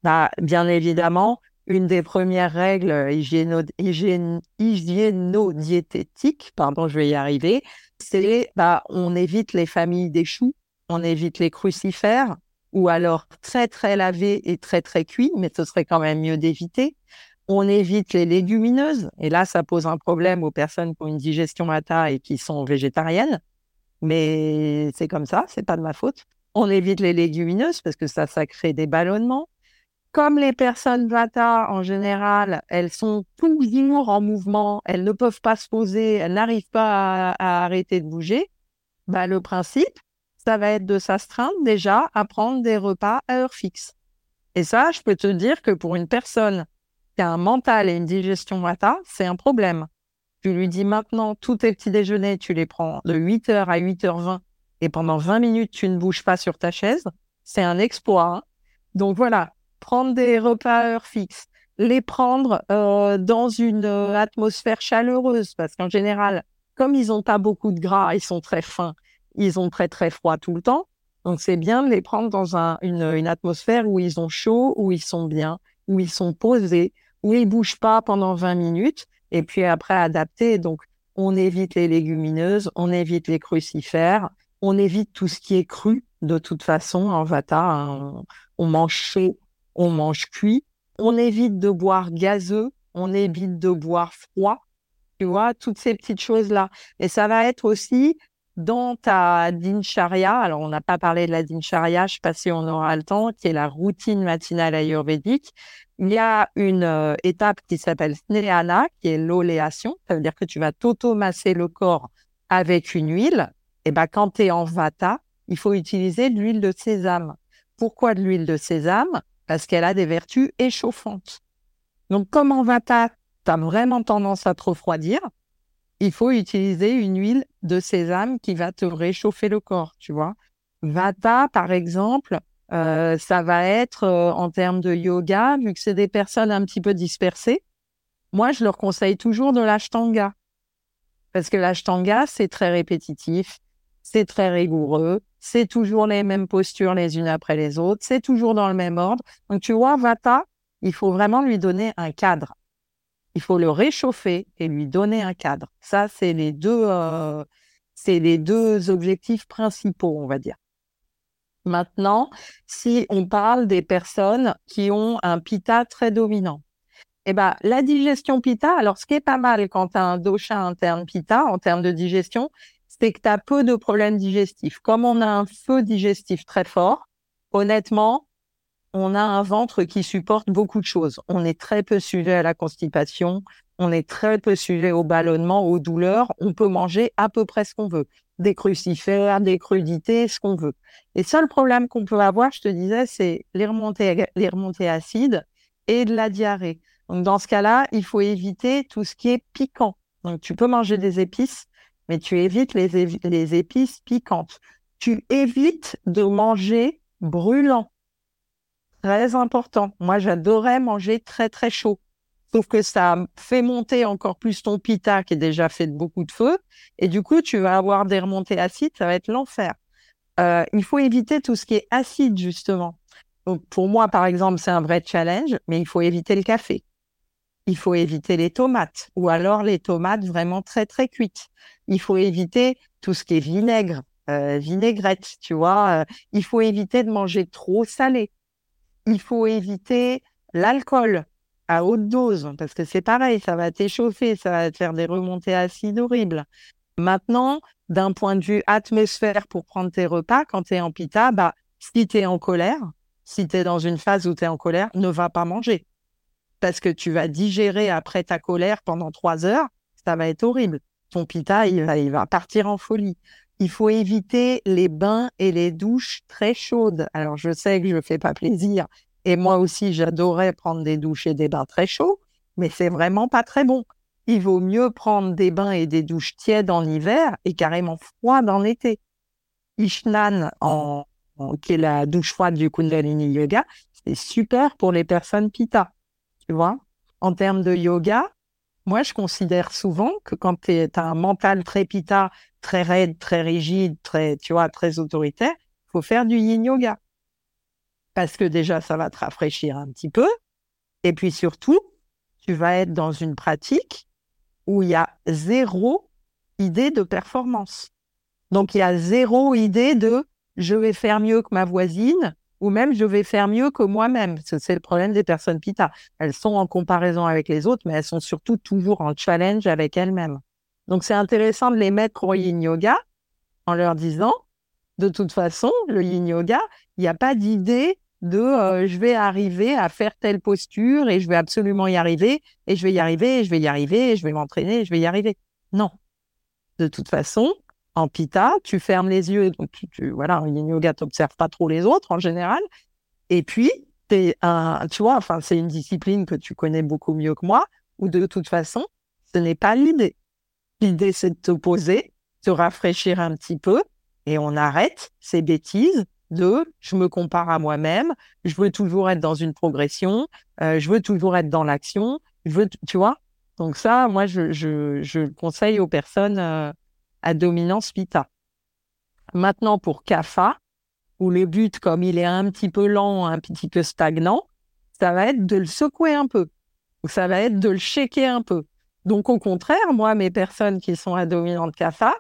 Speaker 3: Bah, bien évidemment, une des premières règles hygiéno, diététiques pardon, je vais y arriver, c'est bah, on évite les familles des choux, on évite les crucifères, ou alors très très lavés et très très cuits, mais ce serait quand même mieux d'éviter on évite les légumineuses. Et là, ça pose un problème aux personnes qui ont une digestion à et qui sont végétariennes. Mais c'est comme ça, c'est pas de ma faute. On évite les légumineuses parce que ça, ça crée des ballonnements. Comme les personnes vata, en général, elles sont toujours en mouvement, elles ne peuvent pas se poser, elles n'arrivent pas à, arrêter de bouger. Bah, le principe, ça va être de s'astreindre déjà à prendre des repas à heure fixe. Et ça, je peux te dire que pour une personne qui a un mental et une digestion vata, c'est un problème. Tu lui dis maintenant, tous tes petits déjeuners, tu les prends de 8h à 8h20 et pendant 20 minutes, tu ne bouges pas sur ta chaise. C'est un exploit. Hein. Donc voilà, prendre des repas à heure fixe, les prendre euh, dans une euh, atmosphère chaleureuse, parce qu'en général, comme ils n'ont pas beaucoup de gras, ils sont très fins, ils ont très très froid tout le temps. Donc c'est bien de les prendre dans une, atmosphère où ils ont chaud, où ils sont bien, où ils sont posés, où ils bougent pas pendant 20 minutes et puis après adapter. Donc, on évite les légumineuses, on évite les crucifères, on évite tout ce qui est cru. De toute façon, en vata, hein, on, mange chaud, on mange cuit. On évite de boire gazeux, on évite de boire froid. Tu vois, toutes ces petites choses-là. Et ça va être aussi dans ta dincharya. Alors, on n'a pas parlé de la dincharya, je ne sais pas si on aura le temps, qui est la routine matinale ayurvédique il y a une euh, étape qui s'appelle snehana, qui est l'oléation. Ça veut dire que tu vas t'automasser le corps avec une huile. Et ben, quand tu es en vata, il faut utiliser de l'huile de sésame. Pourquoi de l'huile de sésame? Parce qu'elle a des vertus échauffantes. Donc, comme en vata, tu as vraiment tendance à te refroidir, il faut utiliser une huile de sésame qui va te réchauffer le corps, tu vois. Vata, par exemple, euh, ça va être euh, en termes de yoga, vu que c'est des personnes un petit peu dispersées. Moi, je leur conseille toujours de l'ashtanga. Parce que l'ashtanga, c'est très répétitif, c'est très rigoureux, c'est toujours les mêmes postures les unes après les autres, c'est toujours dans le même ordre. Donc, tu vois, Vata, il faut vraiment lui donner un cadre. Il faut le réchauffer et lui donner un cadre. Ça, c'est les deux, euh, c'est les deux objectifs principaux, on va dire. Maintenant, si on parle des personnes qui ont un pita très dominant, eh ben, la digestion pita, alors ce qui est pas mal quand tu as un dosha interne pita en termes de digestion, c'est que tu as peu de problèmes digestifs. Comme on a un feu digestif très fort, honnêtement, on a un ventre qui supporte beaucoup de choses. On est très peu sujet à la constipation, on est très peu sujet au ballonnement, aux douleurs. On peut manger à peu près ce qu'on veut des crucifères, des crudités, ce qu'on veut. Les seuls problèmes qu'on peut avoir, je te disais, c'est les remontées, acides et de la diarrhée. Donc, dans ce cas-là, il faut éviter tout ce qui est piquant. Donc, tu peux manger des épices, mais tu évites les, les épices piquantes. Tu évites de manger brûlant. Très important. Moi, j'adorais manger très, très chaud. Sauf que ça fait monter encore plus ton pita qui est déjà fait de beaucoup de feu. Et du coup, tu vas avoir des remontées acides, ça va être l'enfer. Euh, il faut éviter tout ce qui est acide, justement. Pour moi, par exemple, c'est un vrai challenge, mais il faut éviter le café. Il faut éviter les tomates, ou alors les tomates vraiment très, très cuites. Il faut éviter tout ce qui est vinaigre, euh, vinaigrette, tu vois. Euh, il faut éviter de manger trop salé. Il faut éviter l'alcool à haute dose, parce que c'est pareil, ça va t'échauffer, ça va te faire des remontées acides horribles. Maintenant, d'un point de vue atmosphère pour prendre tes repas, quand tu es en pita, bah, si tu es en colère, si tu es dans une phase où tu es en colère, ne va pas manger. Parce que tu vas digérer après ta colère pendant trois heures, ça va être horrible. Ton pita, va, il va partir en folie. Il faut éviter les bains et les douches très chaudes. Alors, je sais que je ne fais pas plaisir et moi aussi, j'adorais prendre des douches et des bains très chauds, mais c'est vraiment pas très bon. Il vaut mieux prendre des bains et des douches tièdes en hiver et carrément froides en été. Ishnan, en, qui est la douche froide du Kundalini Yoga, c'est super pour les personnes Pitta. Tu vois En termes de yoga, moi, je considère souvent que quand tu as un mental très Pitta, très raide, très rigide, très, tu vois, très autoritaire, faut faire du yin yoga parce que déjà, ça va te rafraîchir un petit peu. Et puis surtout, tu vas être dans une pratique où il y a zéro idée de performance. Donc, il y a zéro idée de je vais faire mieux que ma voisine ou même je vais faire mieux que moi-même. C'est le problème des personnes pita. Elles sont en comparaison avec les autres, mais elles sont surtout toujours en challenge avec elles-mêmes. Donc, c'est intéressant de les mettre au yin yoga en leur disant, de toute façon, le yin yoga, il n'y a pas d'idée de euh, je vais arriver à faire telle posture et je vais absolument y arriver et je vais y arriver et je vais y arriver et je vais m'entraîner et je vais y arriver. Non. De toute façon, en pita, tu fermes les yeux, donc tu, voilà, en yin yoga, tu n'observes pas trop les autres en général. Et puis, c'est un, tu vois, enfin, c'est une discipline que tu connais beaucoup mieux que moi, ou de toute façon, ce n'est pas l'idée. L'idée, c'est de te poser, te rafraîchir un petit peu, et on arrête ces bêtises de je me compare à moi-même, je veux toujours être dans une progression, euh, je veux toujours être dans l'action, je veux, tu vois? Donc ça, moi, je, je, je conseille aux personnes euh, à dominance Vita. Maintenant, pour CAFA, où le but, comme il est un petit peu lent, un petit peu stagnant, ça va être de le secouer un peu. Ça va être de le shaker un peu. Donc, au contraire, moi, mes personnes qui sont à dominante CAFA,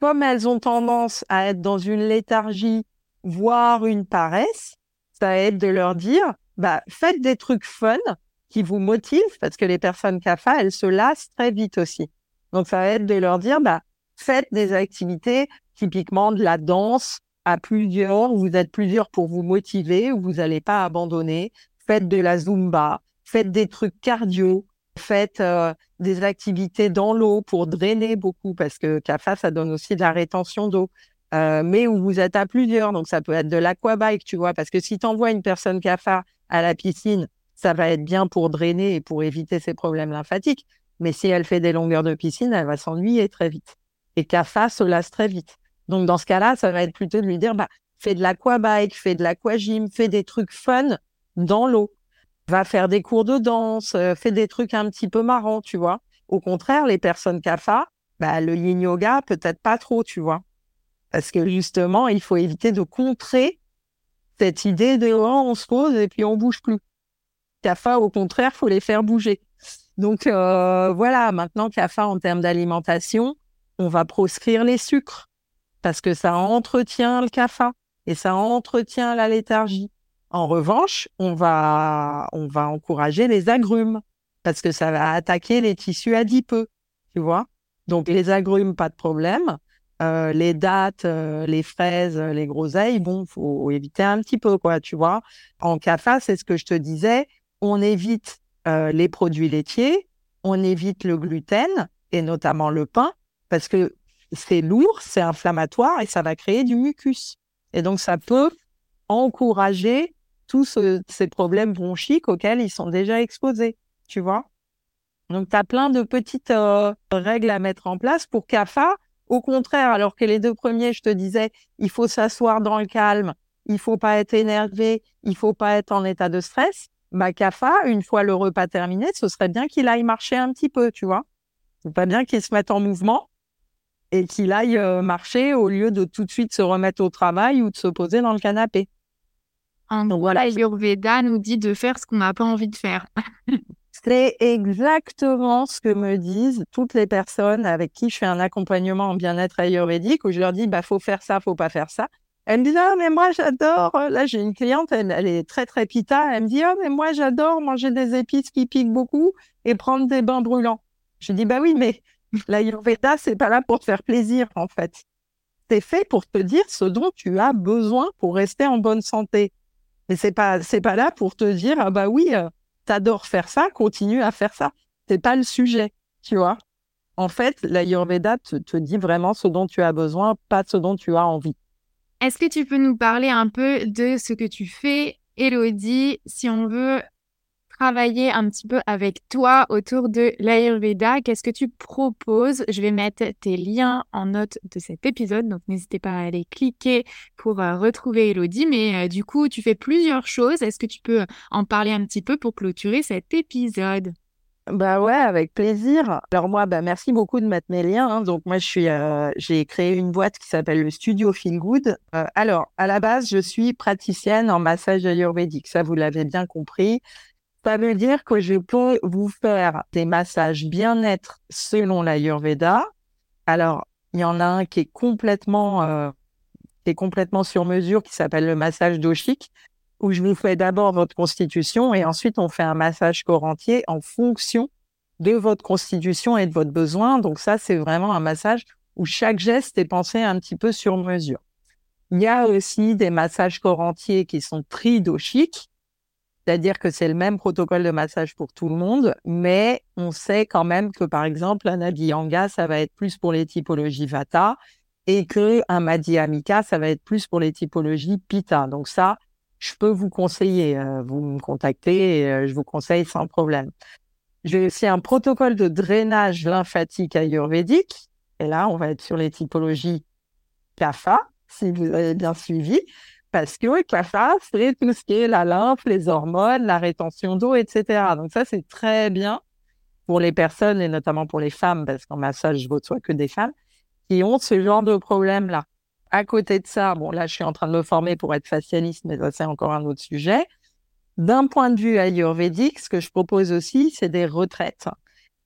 Speaker 3: comme elles ont tendance à être dans une léthargie, voire une paresse, ça va être de leur dire, bah, faites des trucs fun qui vous motivent, parce que les personnes CAFA, elles se lassent très vite aussi. Donc, ça va être de leur dire, bah, faites des activités, typiquement de la danse, à plusieurs, vous êtes plusieurs pour vous motiver, vous n'allez pas abandonner. Faites de la zumba, faites des trucs cardio, faites euh, des activités dans l'eau pour drainer beaucoup, parce que CAFA, ça donne aussi de la rétention d'eau. Euh, mais où vous êtes à plusieurs, donc ça peut être de l'aquabike, tu vois, parce que si tu envoies une personne CAFA à la piscine, ça va être bien pour drainer et pour éviter ses problèmes lymphatiques. Mais si elle fait des longueurs de piscine, elle va s'ennuyer très vite. Et CAFA se lasse très vite. Donc, dans ce cas-là, ça va être plutôt de lui dire, bah, fais de l'aquabike, fais de l'aquagym, fais des trucs fun dans l'eau. Va faire des cours de danse, euh, fais des trucs un petit peu marrants, tu vois. Au contraire, les personnes CAFA, bah, le yin yoga, peut-être pas trop, tu vois. Parce que justement, il faut éviter de contrer cette idée de oh, on se pose et puis on bouge plus. CAFA, au contraire, faut les faire bouger. Donc euh, voilà, maintenant CAFA en termes d'alimentation, on va proscrire les sucres parce que ça entretient le CAFA et ça entretient la léthargie. En revanche, on va, on va encourager les agrumes parce que ça va attaquer les tissus adipeux, tu vois. Donc les agrumes, pas de problème. Euh, les dattes, euh, les fraises, les groseilles, bon, faut éviter un petit peu, quoi, tu vois. En CAFA, c'est ce que je te disais, on évite euh, les produits laitiers, on évite le gluten et notamment le pain, parce que c'est lourd, c'est inflammatoire et ça va créer du mucus. Et donc, ça peut encourager tous ces problèmes bronchiques auxquels ils sont déjà exposés, tu vois. Donc, tu as plein de petites euh, règles à mettre en place pour CAFA. Au contraire, alors que les deux premiers, je te disais, il faut s'asseoir dans le calme, il faut pas être énervé, il faut pas être en état de stress. Bah, CAFA, une fois le repas terminé, ce serait bien qu'il aille marcher un petit peu, tu vois. C'est pas bien qu'il se mette en mouvement et qu'il aille euh, marcher au lieu de tout de suite se remettre au travail ou de se poser dans le canapé.
Speaker 2: Donc voilà. Ayurveda nous dit de faire ce qu'on n'a pas envie de faire.
Speaker 3: C'est exactement ce que me disent toutes les personnes avec qui je fais un accompagnement en bien-être ayurvédique où je leur dis bah faut faire ça, faut pas faire ça. Elles me disent ah mais moi j'adore. Là j'ai une cliente, elle, elle, est très très pita. Elle me dit ah mais moi j'adore manger des épices qui piquent beaucoup et prendre des bains brûlants. Je dis bah oui mais L'Ayurveda, c'est pas là pour te faire plaisir, en fait. C'est fait pour te dire ce dont tu as besoin pour rester en bonne santé. Mais c'est pas, c'est pas là pour te dire, ah bah oui, euh, t'adores faire ça, continue à faire ça. C'est pas le sujet, tu vois. En fait, l'Ayurveda te, te dit vraiment ce dont tu as besoin, pas ce dont tu as envie.
Speaker 2: Est-ce que tu peux nous parler un peu de ce que tu fais, Elodie, si on veut travailler un petit peu avec toi autour de l'Ayurveda. Qu'est-ce que tu proposes? Je vais mettre tes liens en note de cet épisode, donc n'hésitez pas à aller cliquer pour euh, retrouver Elodie. Mais euh, du coup, tu fais plusieurs choses. Est-ce que tu peux en parler un petit peu pour clôturer cet épisode?
Speaker 3: Bah ouais, avec plaisir. Alors moi, bah merci beaucoup de mettre mes liens. Hein. Donc moi, je suis, euh, j'ai créé une boîte qui s'appelle le Studio Feel Good. alors à la base, je suis praticienne en massage ayurvédique. Ça, vous l'avez bien compris. Ça veut dire que je peux vous faire des massages bien-être selon l'Ayurveda. Alors, il y en a un qui est complètement, euh, qui est complètement sur mesure, qui s'appelle le massage doshique, où je vous fais d'abord votre constitution et ensuite on fait un massage corps entier en fonction de votre constitution et de votre besoin. Donc ça, c'est vraiment un massage où chaque geste est pensé un petit peu sur mesure. Il y a aussi des massages corps entiers qui sont tridoshiques, c'est-à-dire que c'est le même protocole de massage pour tout le monde, mais on sait quand même que, par exemple, un Abhyanga, ça va être plus pour les typologies Vata et que un Madhyamika, ça va être plus pour les typologies Pitta. Donc ça, je peux vous conseiller. Euh, vous me contactez et je vous conseille sans problème. J'ai aussi un protocole de drainage lymphatique ayurvédique. Et là, on va être sur les typologies CAFA, si vous avez bien suivi, parce que CAFA, c'est tout ce qui est la lymphe, les hormones, la rétention d'eau, etc. Donc ça, c'est très bien pour les personnes, et notamment pour les femmes, parce qu'en massage, je reçois que des femmes, qui ont ce genre de problème-là. À côté de ça, bon, là, je suis en train de me former pour être facialiste, mais ça, c'est encore un autre sujet. D'un point de vue ayurvédique, ce que je propose aussi, c'est des retraites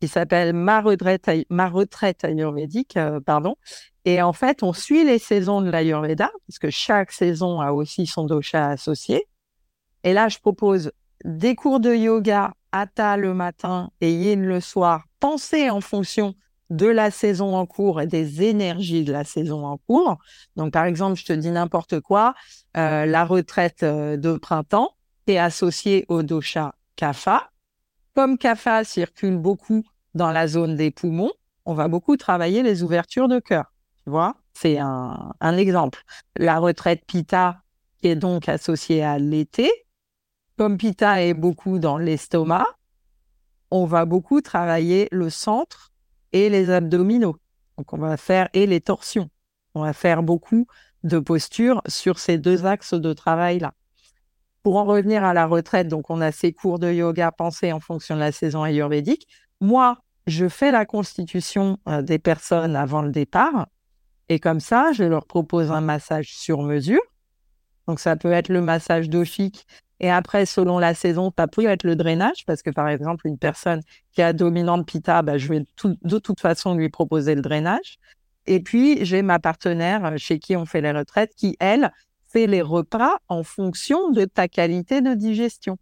Speaker 3: qui s'appellent ma retraite, ma retraite ayurvédique, euh, pardon. Et en fait, on suit les saisons de l'ayurveda, parce que chaque saison a aussi son dosha associé. Et là, je propose des cours de yoga, hatha le matin et yin le soir, pensés en fonction de la saison en cours et des énergies de la saison en cours. Donc, par exemple, je te dis n'importe quoi, euh, la retraite euh, de printemps est associée au dosha kapha. Comme kapha circule beaucoup dans la zone des poumons, on va beaucoup travailler les ouvertures de cœur. Tu vois, c'est un, un exemple. La retraite pitta qui est donc associée à l'été, comme pitta est beaucoup dans l'estomac, on va beaucoup travailler le centre et les abdominaux. Donc, on va faire et les torsions. On va faire beaucoup de postures sur ces deux axes de travail-là. Pour en revenir à la retraite, donc on a ces cours de yoga pensés en fonction de la saison ayurvédique. Moi, je fais la constitution euh, des personnes avant le départ et comme ça, je leur propose un massage sur mesure. Donc ça peut être le massage doshique et après, selon la saison, ça peut être le drainage, parce que par exemple, une personne qui a dominante pita, bah, je vais de toute façon lui proposer le drainage. Et puis, j'ai ma partenaire euh, chez qui on fait les retraites, qui, elle, fait les repas en fonction de ta qualité de digestion.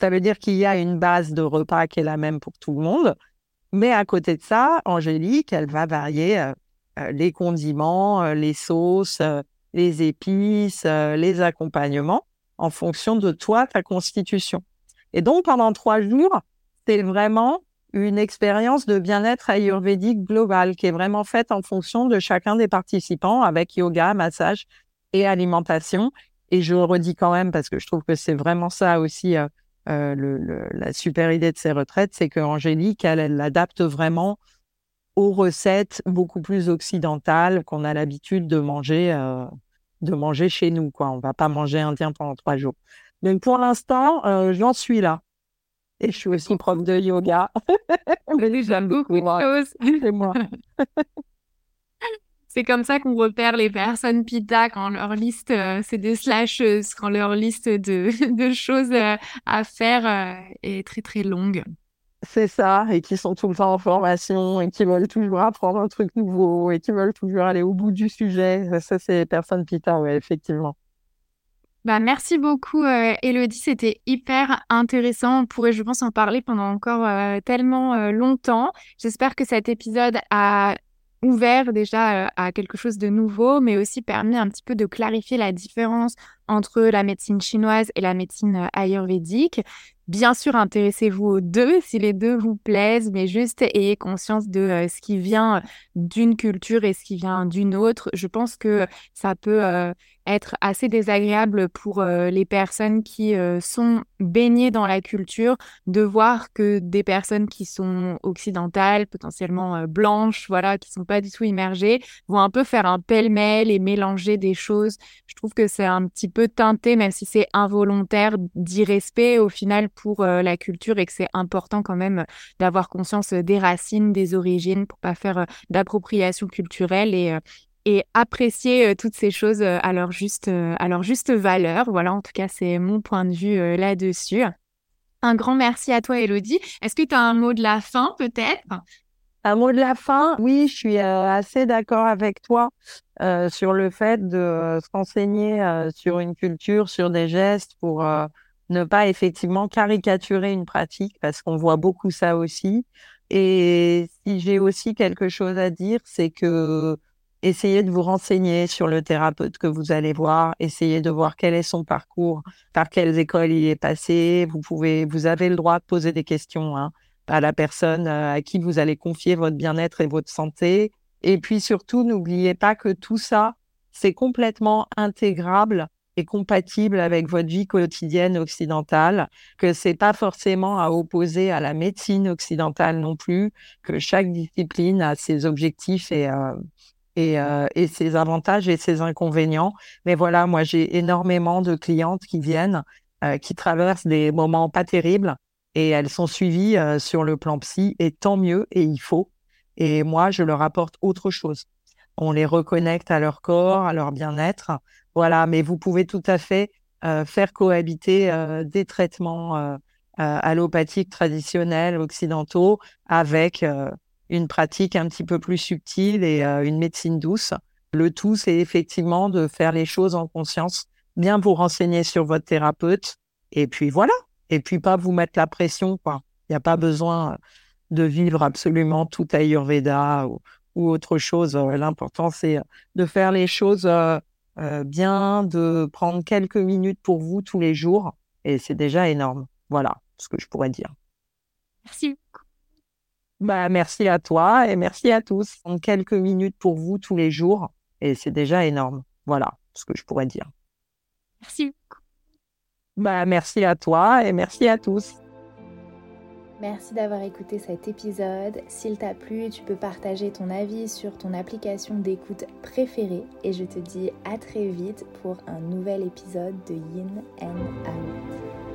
Speaker 3: Ça veut dire qu'il y a une base de repas qui est la même pour tout le monde. Mais à côté de ça, Angélique, elle va varier euh, euh, les condiments, les sauces, les épices, les accompagnements en fonction de toi, ta constitution. Et donc, pendant trois jours, c'est vraiment une expérience de bien-être ayurvédique globale qui est vraiment faite en fonction de chacun des participants avec yoga, massage et alimentation. Et je redis quand même parce que je trouve que c'est vraiment ça aussi euh, euh, le, la super idée de ces retraites, c'est que Angélique, elle, elle l'adapte vraiment aux recettes beaucoup plus occidentales qu'on a l'habitude de manger euh, de manger chez nous. Quoi. On va pas manger indien pendant trois jours. Donc pour l'instant, euh, j'en suis là. Et je suis aussi prof de yoga.
Speaker 2: J'aime beaucoup. C'est moi. C'est comme ça qu'on repère les personnes pita quand leur liste, euh, c'est des slasheuses, quand leur liste de, de choses euh, à faire est très très longue.
Speaker 3: C'est ça, et qui sont tout le temps en formation et qui veulent toujours apprendre un truc nouveau et qui veulent toujours aller au bout du sujet. Ça, c'est personne pita, oui, effectivement.
Speaker 2: Bah, merci beaucoup, euh, Elodie. C'était hyper intéressant. On pourrait, je pense, en parler pendant encore euh, tellement euh, longtemps. J'espère que cet épisode a ouvert déjà à quelque chose de nouveau, mais aussi permis un petit peu de clarifier la différence entre la médecine chinoise et la médecine ayurvédique. Bien sûr, intéressez-vous aux deux si les deux vous plaisent, mais juste ayez conscience de ce qui vient d'une culture et ce qui vient d'une autre. Je pense que ça peut être assez désagréable pour euh, les personnes qui sont baignées dans la culture de voir que des personnes qui sont occidentales, potentiellement blanches, voilà, qui sont pas du tout immergées, vont un peu faire un pêle-mêle et mélanger des choses. Je trouve que c'est un petit peu teinté, même si c'est involontaire, d'irrespect au final pour euh, la culture et que c'est important quand même d'avoir conscience des racines, des origines pour pas faire euh, d'appropriation culturelle et, euh, et apprécier toutes ces choses à leur juste, à leur juste valeur. Voilà, en tout cas, c'est mon point de vue là-dessus. Un grand merci à toi, Elodie. Est-ce que tu as un mot de la fin, peut-être?
Speaker 3: Un mot de la fin, oui, je suis assez d'accord avec toi sur le fait de s'enseigner sur une culture, sur des gestes pour ne pas effectivement caricaturer une pratique parce qu'on voit beaucoup ça aussi. Et si j'ai aussi quelque chose à dire, c'est que essayez de vous renseigner sur le thérapeute que vous allez voir, essayez de voir quel est son parcours, par quelles écoles il est passé. Vous pouvez, vous avez le droit de poser des questions hein, à la personne euh, à qui vous allez confier votre bien-être et votre santé. Et puis surtout, n'oubliez pas que tout ça, c'est complètement intégrable est compatible avec votre vie quotidienne occidentale, que c'est pas forcément à opposer à la médecine occidentale non plus, que chaque discipline a ses objectifs et euh, et, euh, et ses avantages et ses inconvénients. Mais voilà, moi j'ai énormément de clientes qui viennent, euh, qui traversent des moments pas terribles et elles sont suivies euh, sur le plan psy et tant mieux et il faut. Et moi je leur apporte autre chose. On les reconnecte à leur corps, à leur bien-être. Voilà, mais vous pouvez tout à fait euh, faire cohabiter euh, des traitements euh, allopathiques traditionnels occidentaux avec une pratique un petit peu plus subtile et une médecine douce. Le tout, c'est effectivement de faire les choses en conscience, bien vous renseigner sur votre thérapeute, et puis voilà. Et puis pas vous mettre la pression. Il n'y a pas besoin de vivre absolument tout Ayurveda ou, ou autre chose. L'important, c'est de faire les choses euh, bien de prendre quelques minutes pour vous tous les jours. Et c'est déjà énorme. Voilà ce que je pourrais dire.
Speaker 2: Merci.
Speaker 3: Bah, merci à toi et merci à tous. Prendre quelques minutes pour vous tous les jours. Et c'est déjà énorme. Voilà ce que je pourrais dire.
Speaker 2: Merci.
Speaker 3: Bah, merci à toi et merci à tous.
Speaker 1: Merci d'avoir écouté cet épisode. S'il t'a plu, tu peux partager ton avis sur ton application d'écoute préférée et je te dis à très vite pour un nouvel épisode de Yin and Out.